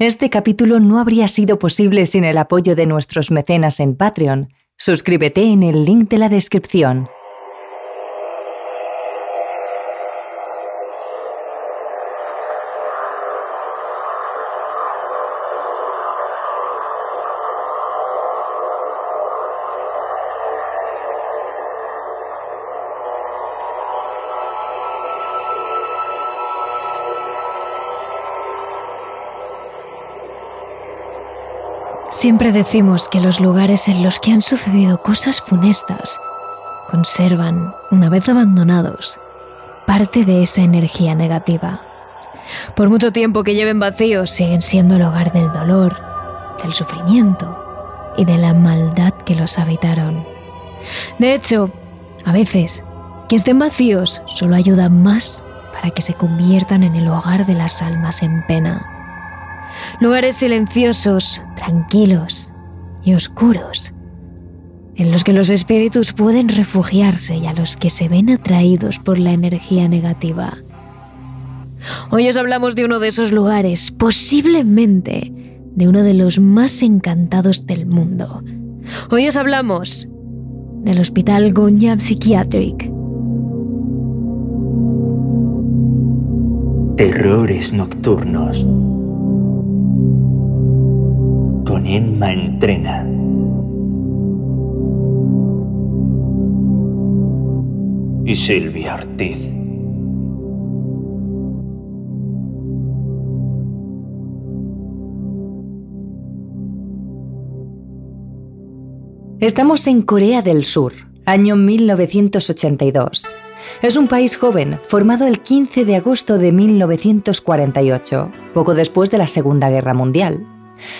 Este capítulo no habría sido posible sin el apoyo de nuestros mecenas en Patreon. Suscríbete en el link de la descripción. Siempre decimos que los lugares en los que han sucedido cosas funestas conservan, una vez abandonados, parte de esa energía negativa. Por mucho tiempo que lleven vacíos, siguen siendo el hogar del dolor, del sufrimiento y de la maldad que los habitaron. De hecho, a veces, que estén vacíos solo ayuda más para que se conviertan en el hogar de las almas en pena lugares silenciosos, tranquilos y oscuros, en los que los espíritus pueden refugiarse y a los que se ven atraídos por la energía negativa. Hoy os hablamos de uno de esos lugares, posiblemente de uno de los más encantados del mundo. Hoy os hablamos del Hospital Gonyam Psychiatric. Terrores nocturnos con Emma Entrena. Y Silvia Ortiz. Estamos en Corea del Sur, año 1982. Es un país joven, formado el 15 de agosto de 1948, poco después de la Segunda Guerra Mundial.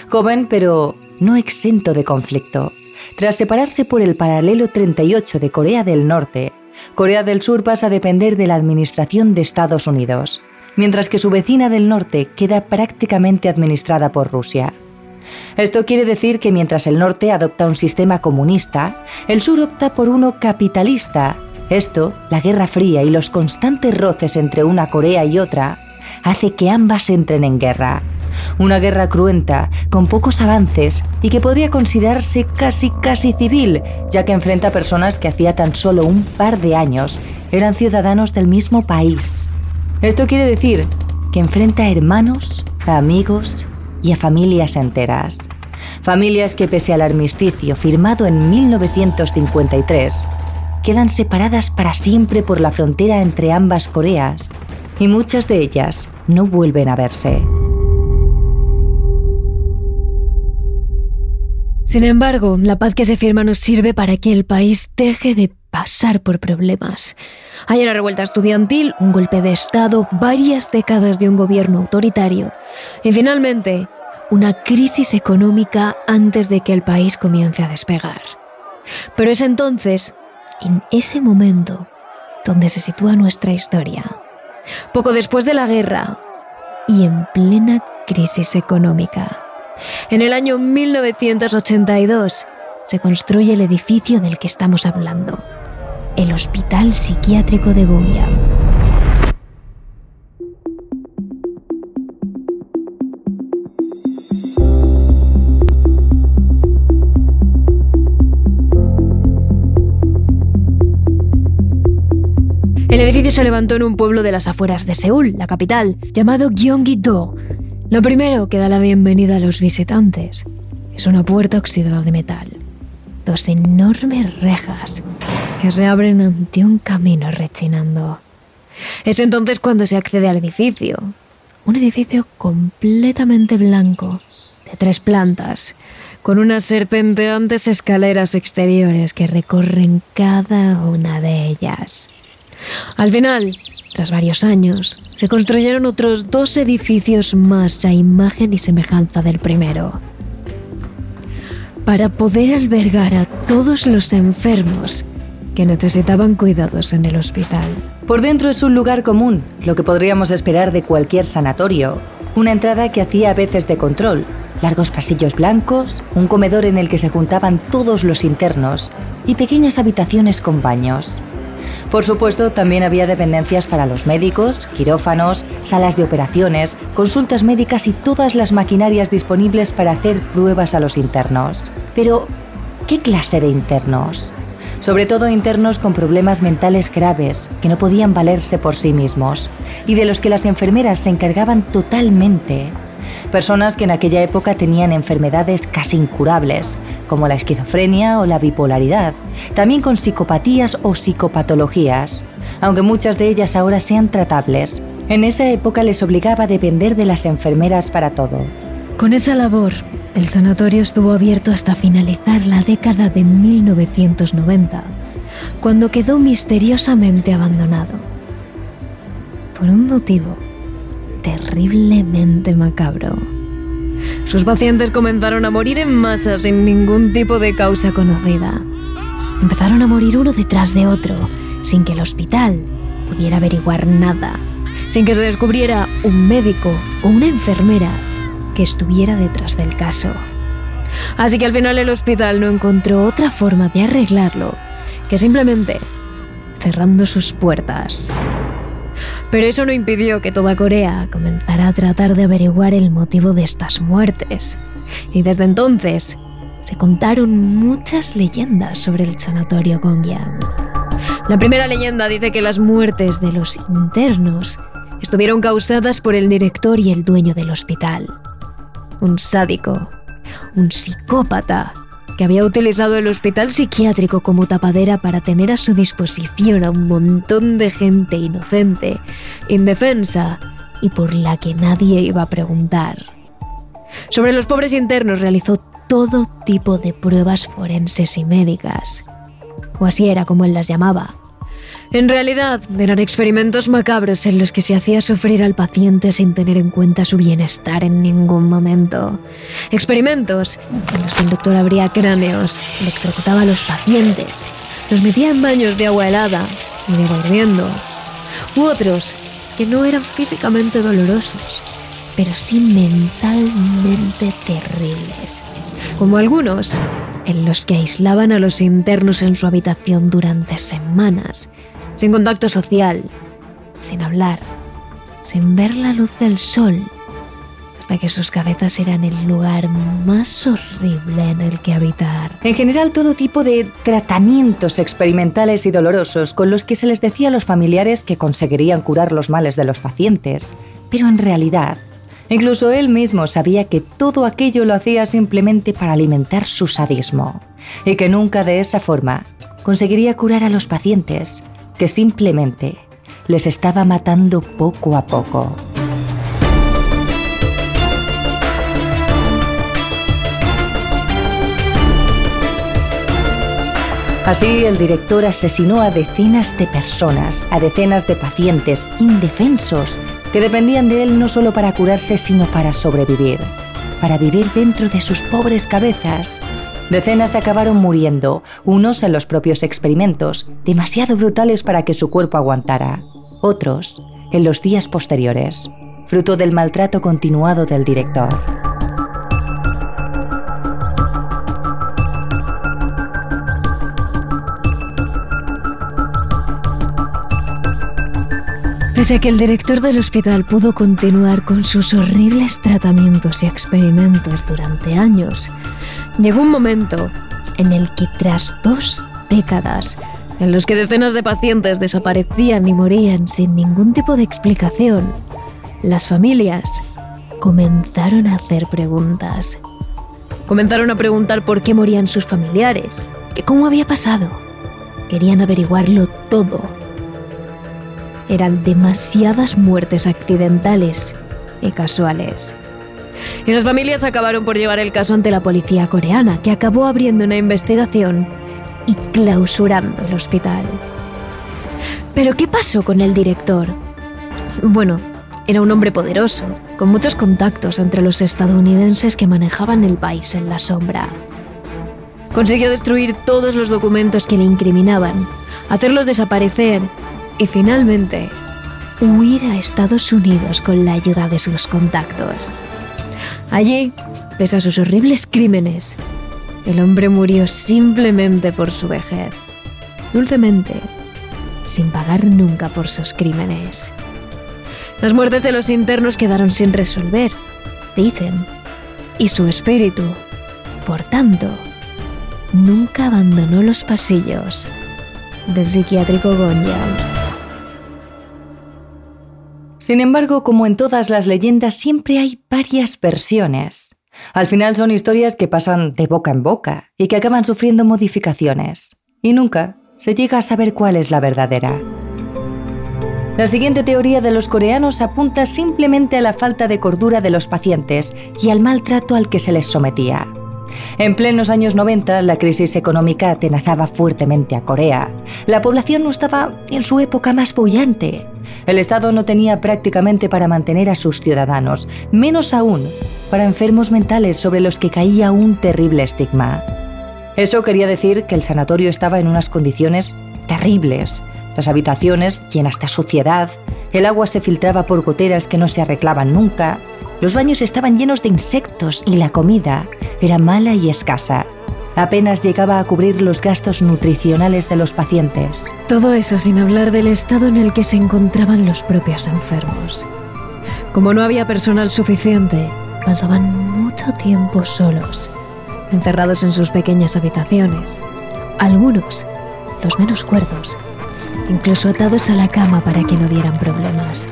Joven pero no exento de conflicto. Tras separarse por el paralelo 38 de Corea del Norte, Corea del Sur pasa a depender de la Administración de Estados Unidos, mientras que su vecina del norte queda prácticamente administrada por Rusia. Esto quiere decir que mientras el norte adopta un sistema comunista, el sur opta por uno capitalista. Esto, la Guerra Fría y los constantes roces entre una Corea y otra, hace que ambas entren en guerra una guerra cruenta, con pocos avances y que podría considerarse casi casi civil, ya que enfrenta a personas que hacía tan solo un par de años eran ciudadanos del mismo país. Esto quiere decir que enfrenta a hermanos, a amigos y a familias enteras. Familias que pese al armisticio firmado en 1953, quedan separadas para siempre por la frontera entre ambas Coreas y muchas de ellas no vuelven a verse. Sin embargo, la paz que se firma nos sirve para que el país deje de pasar por problemas. Hay una revuelta estudiantil, un golpe de Estado, varias décadas de un gobierno autoritario y finalmente una crisis económica antes de que el país comience a despegar. Pero es entonces, en ese momento, donde se sitúa nuestra historia. Poco después de la guerra y en plena crisis económica. En el año 1982 se construye el edificio del que estamos hablando, el Hospital Psiquiátrico de Gumia. El edificio se levantó en un pueblo de las afueras de Seúl, la capital, llamado Gyeonggi-do, lo primero que da la bienvenida a los visitantes es una puerta oxidada de metal. Dos enormes rejas que se abren ante un camino rechinando. Es entonces cuando se accede al edificio. Un edificio completamente blanco, de tres plantas, con unas serpenteantes escaleras exteriores que recorren cada una de ellas. Al final, tras varios años, se construyeron otros dos edificios más a imagen y semejanza del primero, para poder albergar a todos los enfermos que necesitaban cuidados en el hospital. Por dentro es un lugar común, lo que podríamos esperar de cualquier sanatorio. Una entrada que hacía a veces de control, largos pasillos blancos, un comedor en el que se juntaban todos los internos y pequeñas habitaciones con baños. Por supuesto, también había dependencias para los médicos, quirófanos, salas de operaciones, consultas médicas y todas las maquinarias disponibles para hacer pruebas a los internos. Pero, ¿qué clase de internos? Sobre todo internos con problemas mentales graves que no podían valerse por sí mismos y de los que las enfermeras se encargaban totalmente personas que en aquella época tenían enfermedades casi incurables, como la esquizofrenia o la bipolaridad, también con psicopatías o psicopatologías, aunque muchas de ellas ahora sean tratables. En esa época les obligaba a depender de las enfermeras para todo. Con esa labor, el sanatorio estuvo abierto hasta finalizar la década de 1990, cuando quedó misteriosamente abandonado. Por un motivo terriblemente macabro. Sus pacientes comenzaron a morir en masa sin ningún tipo de causa conocida. Empezaron a morir uno detrás de otro, sin que el hospital pudiera averiguar nada, sin que se descubriera un médico o una enfermera que estuviera detrás del caso. Así que al final el hospital no encontró otra forma de arreglarlo que simplemente cerrando sus puertas. Pero eso no impidió que toda Corea comenzara a tratar de averiguar el motivo de estas muertes. Y desde entonces se contaron muchas leyendas sobre el sanatorio Gongyam. La primera leyenda dice que las muertes de los internos estuvieron causadas por el director y el dueño del hospital. Un sádico, un psicópata que había utilizado el hospital psiquiátrico como tapadera para tener a su disposición a un montón de gente inocente, indefensa y por la que nadie iba a preguntar. Sobre los pobres internos realizó todo tipo de pruebas forenses y médicas, o así era como él las llamaba, en realidad, eran experimentos macabros en los que se hacía sufrir al paciente sin tener en cuenta su bienestar en ningún momento. Experimentos en los que el doctor abría cráneos, electrocutaba a los pacientes, los metía en baños de agua helada y de hirviendo. U otros que no eran físicamente dolorosos, pero sí mentalmente terribles. Como algunos en los que aislaban a los internos en su habitación durante semanas sin contacto social, sin hablar, sin ver la luz del sol, hasta que sus cabezas eran el lugar más horrible en el que habitar. En general, todo tipo de tratamientos experimentales y dolorosos con los que se les decía a los familiares que conseguirían curar los males de los pacientes. Pero en realidad, Incluso él mismo sabía que todo aquello lo hacía simplemente para alimentar su sadismo y que nunca de esa forma conseguiría curar a los pacientes, que simplemente les estaba matando poco a poco. Así, el director asesinó a decenas de personas, a decenas de pacientes indefensos que dependían de él no solo para curarse, sino para sobrevivir, para vivir dentro de sus pobres cabezas Decenas acabaron muriendo, unos en los propios experimentos, demasiado brutales para que su cuerpo aguantara, otros en los días posteriores, fruto del maltrato continuado del director. Pese a que el director del hospital pudo continuar con sus horribles tratamientos y experimentos durante años, Llegó un momento en el que tras dos décadas en los que decenas de pacientes desaparecían y morían sin ningún tipo de explicación, las familias comenzaron a hacer preguntas. Comenzaron a preguntar por qué morían sus familiares, que cómo había pasado. Querían averiguarlo todo. Eran demasiadas muertes accidentales y casuales y las familias acabaron por llevar el caso ante la policía coreana, que acabó abriendo una investigación y clausurando el hospital. Pero ¿qué pasó con el director? Bueno, era un hombre poderoso, con muchos contactos entre los estadounidenses que manejaban el país en la sombra. Consiguió destruir todos los documentos que le incriminaban, hacerlos desaparecer y finalmente huir a Estados Unidos con la ayuda de sus contactos. Allí, pese a sus horribles crímenes, el hombre murió simplemente por su vejez, dulcemente, sin pagar nunca por sus crímenes. Las muertes de los internos quedaron sin resolver, dicen, y su espíritu, por tanto, nunca abandonó los pasillos del psiquiátrico Gonya. Sin embargo, como en todas las leyendas, siempre hay varias versiones. Al final son historias que pasan de boca en boca y que acaban sufriendo modificaciones. Y nunca se llega a saber cuál es la verdadera. La siguiente teoría de los coreanos apunta simplemente a la falta de cordura de los pacientes y al maltrato al que se les sometía. En plenos años 90, la crisis económica atenazaba fuertemente a Corea. La población no estaba en su época más bullante. El Estado no tenía prácticamente para mantener a sus ciudadanos, menos aún para enfermos mentales sobre los que caía un terrible estigma. Eso quería decir que el sanatorio estaba en unas condiciones terribles. Las habitaciones llenas de suciedad, el agua se filtraba por goteras que no se arreglaban nunca, los baños estaban llenos de insectos y la comida era mala y escasa. Apenas llegaba a cubrir los gastos nutricionales de los pacientes. Todo eso sin hablar del estado en el que se encontraban los propios enfermos. Como no había personal suficiente, pasaban mucho tiempo solos, encerrados en sus pequeñas habitaciones. Algunos, los menos cuerdos, incluso atados a la cama para que no dieran problemas.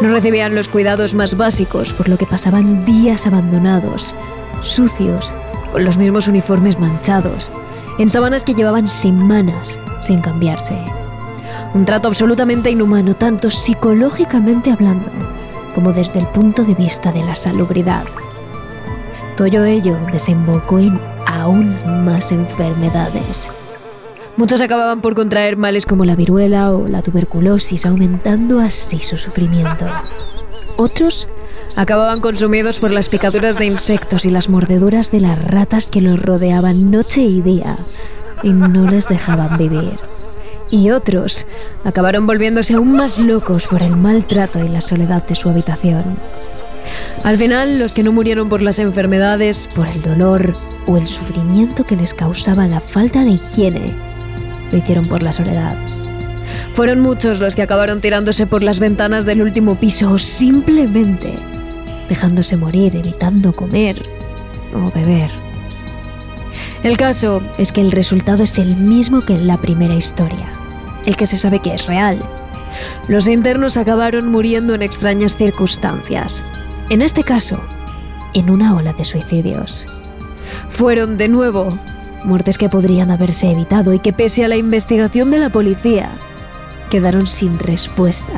No recibían los cuidados más básicos, por lo que pasaban días abandonados, sucios, con los mismos uniformes manchados, en sábanas que llevaban semanas sin cambiarse. Un trato absolutamente inhumano, tanto psicológicamente hablando como desde el punto de vista de la salubridad. Todo ello desembocó en aún más enfermedades. Muchos acababan por contraer males como la viruela o la tuberculosis, aumentando así su sufrimiento. Otros acababan consumidos por las picaduras de insectos y las mordeduras de las ratas que los rodeaban noche y día y no les dejaban vivir. Y otros acabaron volviéndose aún más locos por el maltrato y la soledad de su habitación. Al final, los que no murieron por las enfermedades, por el dolor o el sufrimiento que les causaba la falta de higiene, lo hicieron por la soledad. Fueron muchos los que acabaron tirándose por las ventanas del último piso o simplemente dejándose morir, evitando comer o beber. El caso es que el resultado es el mismo que en la primera historia, el que se sabe que es real. Los internos acabaron muriendo en extrañas circunstancias, en este caso, en una ola de suicidios. Fueron de nuevo muertes que podrían haberse evitado y que pese a la investigación de la policía, quedaron sin respuesta,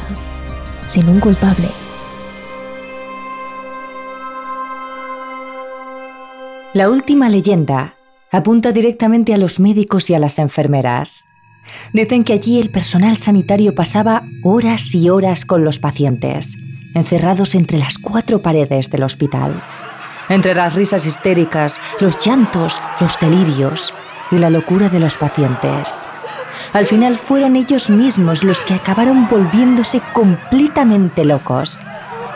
sin un culpable. La última leyenda apunta directamente a los médicos y a las enfermeras. Dicen que allí el personal sanitario pasaba horas y horas con los pacientes, encerrados entre las cuatro paredes del hospital entre las risas histéricas, los llantos, los delirios y la locura de los pacientes. Al final fueron ellos mismos los que acabaron volviéndose completamente locos,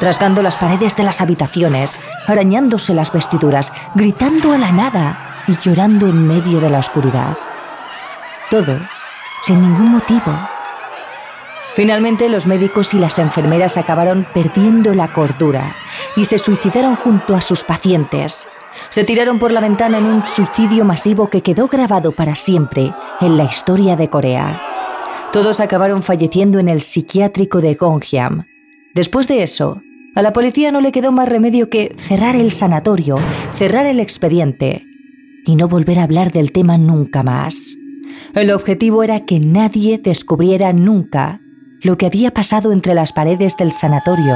rasgando las paredes de las habitaciones, arañándose las vestiduras, gritando a la nada y llorando en medio de la oscuridad. Todo sin ningún motivo. Finalmente los médicos y las enfermeras acabaron perdiendo la cordura y se suicidaron junto a sus pacientes. Se tiraron por la ventana en un suicidio masivo que quedó grabado para siempre en la historia de Corea. Todos acabaron falleciendo en el psiquiátrico de Gongyam. Después de eso, a la policía no le quedó más remedio que cerrar el sanatorio, cerrar el expediente y no volver a hablar del tema nunca más. El objetivo era que nadie descubriera nunca lo que había pasado entre las paredes del sanatorio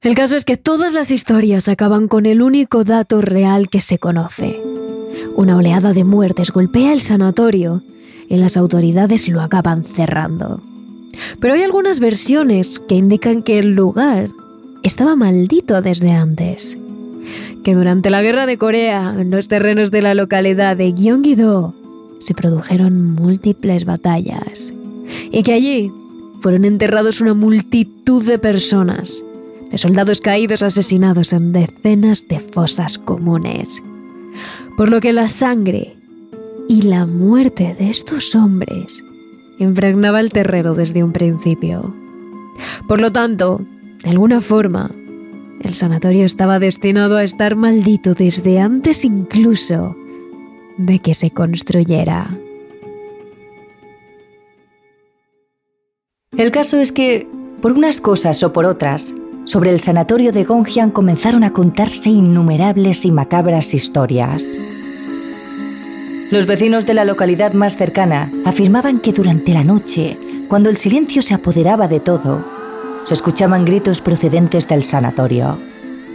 el caso es que todas las historias acaban con el único dato real que se conoce. Una oleada de muertes golpea el sanatorio y las autoridades lo acaban cerrando. Pero hay algunas versiones que indican que el lugar estaba maldito desde antes. Que durante la guerra de Corea, en los terrenos de la localidad de Gyeonggi-do, se produjeron múltiples batallas. Y que allí fueron enterrados una multitud de personas de soldados caídos asesinados en decenas de fosas comunes. Por lo que la sangre y la muerte de estos hombres impregnaba el terreno desde un principio. Por lo tanto, de alguna forma, el sanatorio estaba destinado a estar maldito desde antes incluso de que se construyera. El caso es que, por unas cosas o por otras, sobre el sanatorio de Gongjiang comenzaron a contarse innumerables y macabras historias. Los vecinos de la localidad más cercana afirmaban que durante la noche, cuando el silencio se apoderaba de todo, se escuchaban gritos procedentes del sanatorio,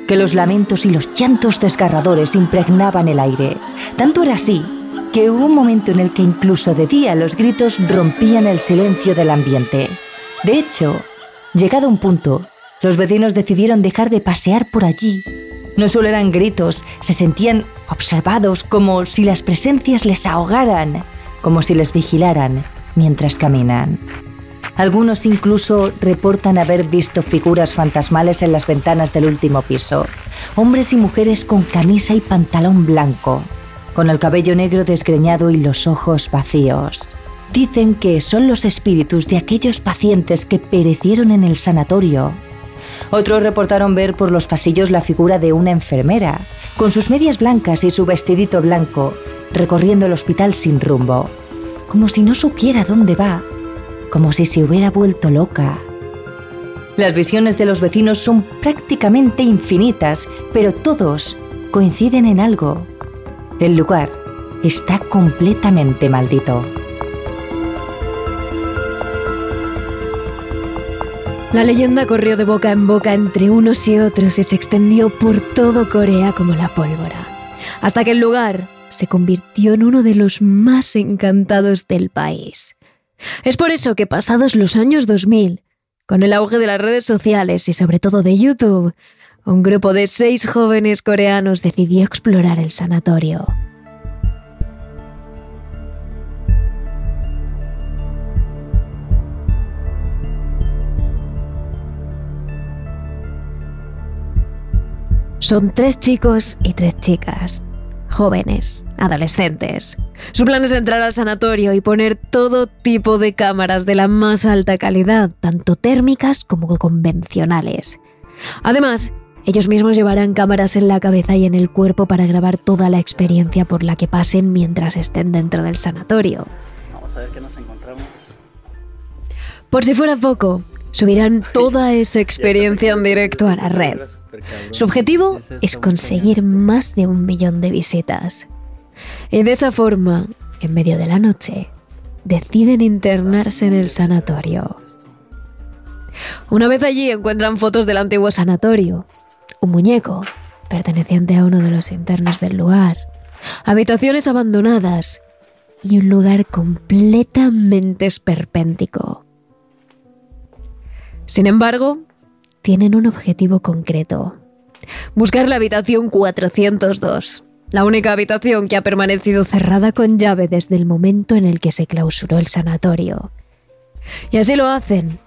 que los lamentos y los llantos desgarradores impregnaban el aire. Tanto era así que hubo un momento en el que incluso de día los gritos rompían el silencio del ambiente. De hecho, llegado un punto, los vecinos decidieron dejar de pasear por allí. No solo eran gritos, se sentían observados como si las presencias les ahogaran, como si les vigilaran mientras caminan. Algunos incluso reportan haber visto figuras fantasmales en las ventanas del último piso. Hombres y mujeres con camisa y pantalón blanco, con el cabello negro desgreñado y los ojos vacíos. Dicen que son los espíritus de aquellos pacientes que perecieron en el sanatorio otros reportaron ver por los pasillos la figura de una enfermera, con sus medias blancas y su vestidito blanco, recorriendo el hospital sin rumbo, como si no supiera dónde va, como si se hubiera vuelto loca. Las visiones de los vecinos son prácticamente infinitas, pero todos coinciden en algo. El lugar está completamente maldito. La leyenda corrió de boca en boca entre unos y otros y se extendió por todo Corea como la pólvora, hasta que el lugar se convirtió en uno de los más encantados del país. Es por eso que pasados los años 2000, con el auge de las redes sociales y sobre todo de YouTube, un grupo de seis jóvenes coreanos decidió explorar el sanatorio. Son tres chicos y tres chicas, jóvenes, adolescentes. Su plan es entrar al sanatorio y poner todo tipo de cámaras de la más alta calidad, tanto térmicas como convencionales. Además, ellos mismos llevarán cámaras en la cabeza y en el cuerpo para grabar toda la experiencia por la que pasen mientras estén dentro del sanatorio. Vamos a ver qué nos encontramos. Por si fuera poco, subirán toda esa experiencia en directo a la red. Su objetivo es conseguir más de un millón de visitas. Y de esa forma, en medio de la noche, deciden internarse en el sanatorio. Una vez allí encuentran fotos del antiguo sanatorio, un muñeco perteneciente a uno de los internos del lugar, habitaciones abandonadas y un lugar completamente esperpéntico. Sin embargo, tienen un objetivo concreto. Buscar la habitación 402, la única habitación que ha permanecido cerrada con llave desde el momento en el que se clausuró el sanatorio. Y así lo hacen.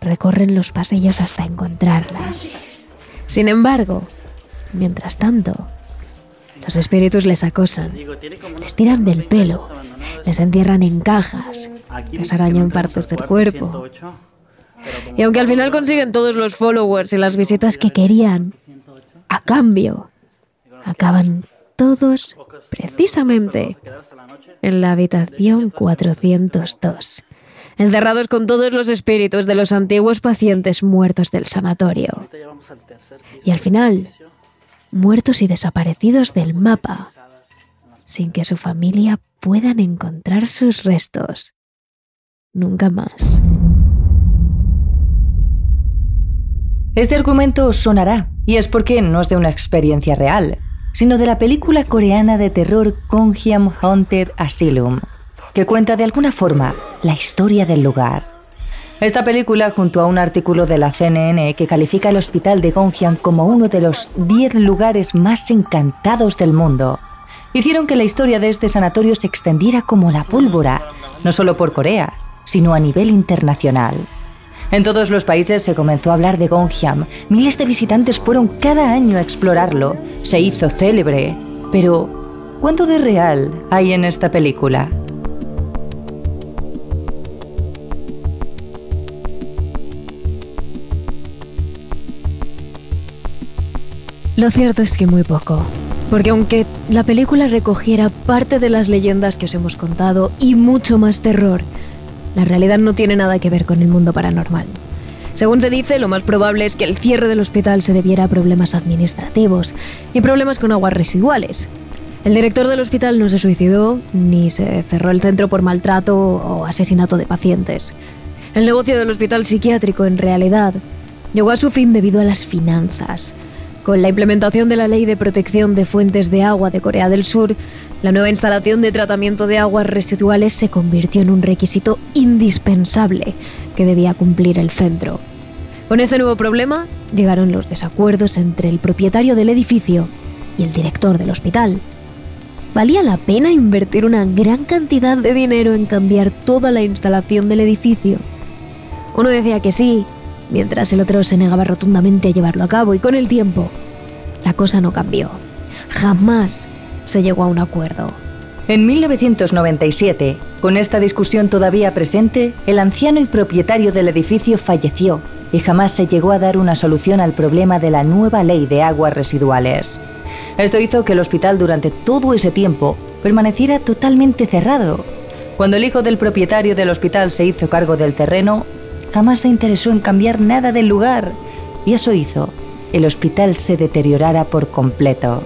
Recorren los pasillos hasta encontrarla. Sin embargo, mientras tanto, los espíritus les acosan, les tiran del pelo, les encierran en cajas, les arañan partes del cuerpo, y aunque al final consiguen todos los followers y las visitas que querían, a cambio, acaban todos precisamente en la habitación 402, encerrados con todos los espíritus de los antiguos pacientes muertos del sanatorio. Y al final, muertos y desaparecidos del mapa, sin que su familia puedan encontrar sus restos. Nunca más. Este argumento sonará, y es porque no es de una experiencia real, sino de la película coreana de terror Kongyam Haunted Asylum, que cuenta de alguna forma la historia del lugar. Esta película, junto a un artículo de la CNN que califica el hospital de Gongjiang como uno de los 10 lugares más encantados del mundo, hicieron que la historia de este sanatorio se extendiera como la pólvora, no solo por Corea, sino a nivel internacional. En todos los países se comenzó a hablar de Gonghiam. Miles de visitantes fueron cada año a explorarlo. Se hizo célebre. Pero, ¿cuánto de real hay en esta película? Lo cierto es que muy poco. Porque aunque la película recogiera parte de las leyendas que os hemos contado y mucho más terror, la realidad no tiene nada que ver con el mundo paranormal. Según se dice, lo más probable es que el cierre del hospital se debiera a problemas administrativos y problemas con aguas residuales. El director del hospital no se suicidó ni se cerró el centro por maltrato o asesinato de pacientes. El negocio del hospital psiquiátrico en realidad llegó a su fin debido a las finanzas. Con la implementación de la Ley de Protección de Fuentes de Agua de Corea del Sur, la nueva instalación de tratamiento de aguas residuales se convirtió en un requisito indispensable que debía cumplir el centro. Con este nuevo problema llegaron los desacuerdos entre el propietario del edificio y el director del hospital. ¿Valía la pena invertir una gran cantidad de dinero en cambiar toda la instalación del edificio? Uno decía que sí, mientras el otro se negaba rotundamente a llevarlo a cabo y con el tiempo la cosa no cambió. Jamás se llegó a un acuerdo. En 1997, con esta discusión todavía presente, el anciano y propietario del edificio falleció y jamás se llegó a dar una solución al problema de la nueva ley de aguas residuales. Esto hizo que el hospital durante todo ese tiempo permaneciera totalmente cerrado. Cuando el hijo del propietario del hospital se hizo cargo del terreno, jamás se interesó en cambiar nada del lugar y eso hizo el hospital se deteriorara por completo.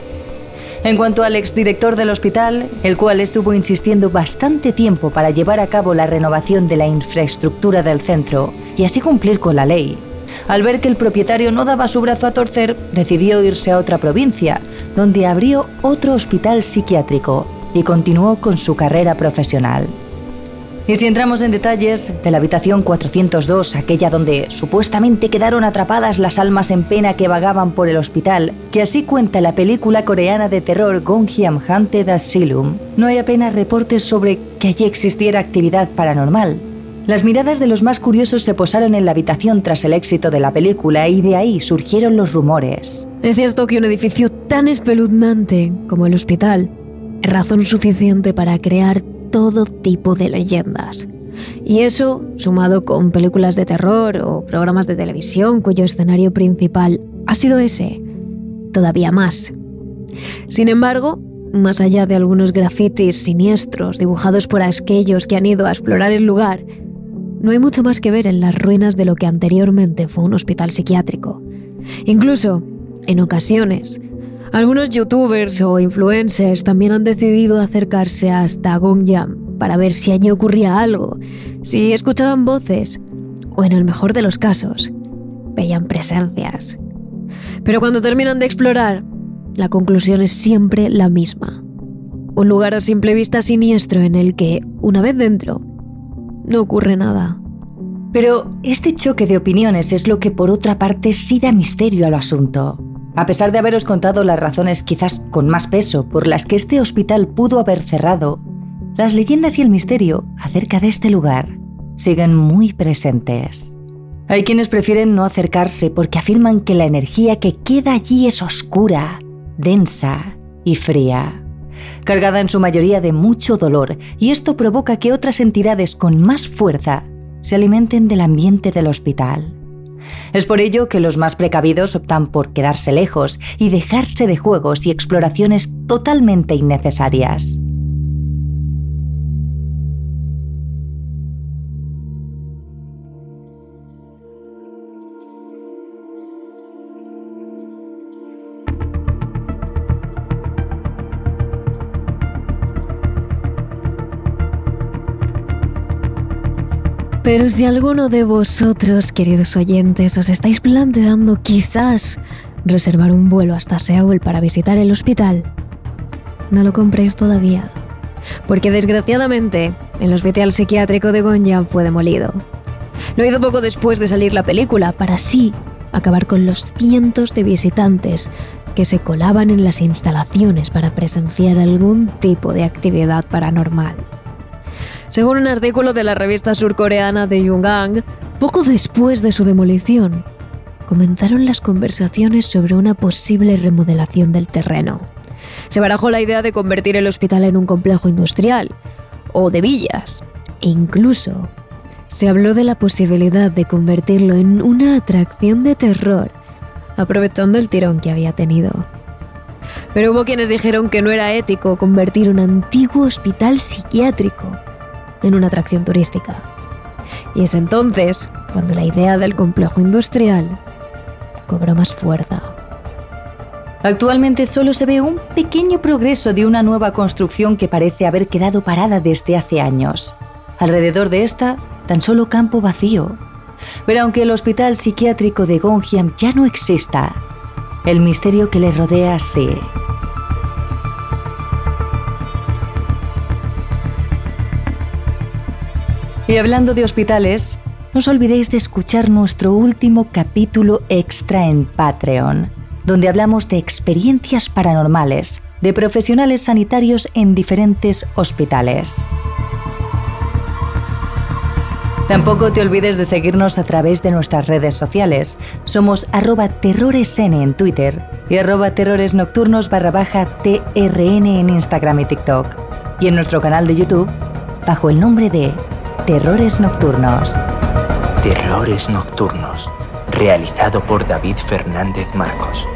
En cuanto al exdirector del hospital, el cual estuvo insistiendo bastante tiempo para llevar a cabo la renovación de la infraestructura del centro y así cumplir con la ley, al ver que el propietario no daba su brazo a torcer, decidió irse a otra provincia, donde abrió otro hospital psiquiátrico y continuó con su carrera profesional. Y si entramos en detalles de la habitación 402, aquella donde supuestamente quedaron atrapadas las almas en pena que vagaban por el hospital, que así cuenta la película coreana de terror Gongyam Haunted Asylum, no hay apenas reportes sobre que allí existiera actividad paranormal. Las miradas de los más curiosos se posaron en la habitación tras el éxito de la película y de ahí surgieron los rumores. Es cierto que un edificio tan espeluznante como el hospital es razón suficiente para crear todo tipo de leyendas. Y eso, sumado con películas de terror o programas de televisión cuyo escenario principal ha sido ese, todavía más. Sin embargo, más allá de algunos grafitis siniestros dibujados por aquellos que han ido a explorar el lugar, no hay mucho más que ver en las ruinas de lo que anteriormente fue un hospital psiquiátrico. Incluso, en ocasiones, algunos youtubers o influencers también han decidido acercarse hasta Gongyam para ver si allí ocurría algo, si escuchaban voces o en el mejor de los casos, veían presencias. Pero cuando terminan de explorar, la conclusión es siempre la misma. Un lugar a simple vista siniestro en el que, una vez dentro, no ocurre nada. Pero este choque de opiniones es lo que por otra parte sí da misterio al asunto. A pesar de haberos contado las razones quizás con más peso por las que este hospital pudo haber cerrado, las leyendas y el misterio acerca de este lugar siguen muy presentes. Hay quienes prefieren no acercarse porque afirman que la energía que queda allí es oscura, densa y fría, cargada en su mayoría de mucho dolor, y esto provoca que otras entidades con más fuerza se alimenten del ambiente del hospital. Es por ello que los más precavidos optan por quedarse lejos y dejarse de juegos y exploraciones totalmente innecesarias. Pero si alguno de vosotros, queridos oyentes, os estáis planteando quizás reservar un vuelo hasta Seúl para visitar el hospital, no lo compréis todavía. Porque desgraciadamente, el hospital psiquiátrico de Gonja fue demolido. Lo hizo poco después de salir la película, para así acabar con los cientos de visitantes que se colaban en las instalaciones para presenciar algún tipo de actividad paranormal. Según un artículo de la revista surcoreana de Yungang, poco después de su demolición, comenzaron las conversaciones sobre una posible remodelación del terreno. Se barajó la idea de convertir el hospital en un complejo industrial o de villas e incluso se habló de la posibilidad de convertirlo en una atracción de terror aprovechando el tirón que había tenido. Pero hubo quienes dijeron que no era ético convertir un antiguo hospital psiquiátrico en una atracción turística. Y es entonces cuando la idea del complejo industrial cobró más fuerza. Actualmente solo se ve un pequeño progreso de una nueva construcción que parece haber quedado parada desde hace años. Alrededor de esta, tan solo campo vacío. Pero aunque el hospital psiquiátrico de Gongiam ya no exista, el misterio que le rodea sí. Y hablando de hospitales, no os olvidéis de escuchar nuestro último capítulo extra en Patreon, donde hablamos de experiencias paranormales de profesionales sanitarios en diferentes hospitales. Tampoco te olvides de seguirnos a través de nuestras redes sociales. Somos arroba terroresn en Twitter y arroba terrores nocturnos barra baja TRN en Instagram y TikTok. Y en nuestro canal de YouTube, bajo el nombre de Terrores Nocturnos. Terrores Nocturnos, realizado por David Fernández Marcos.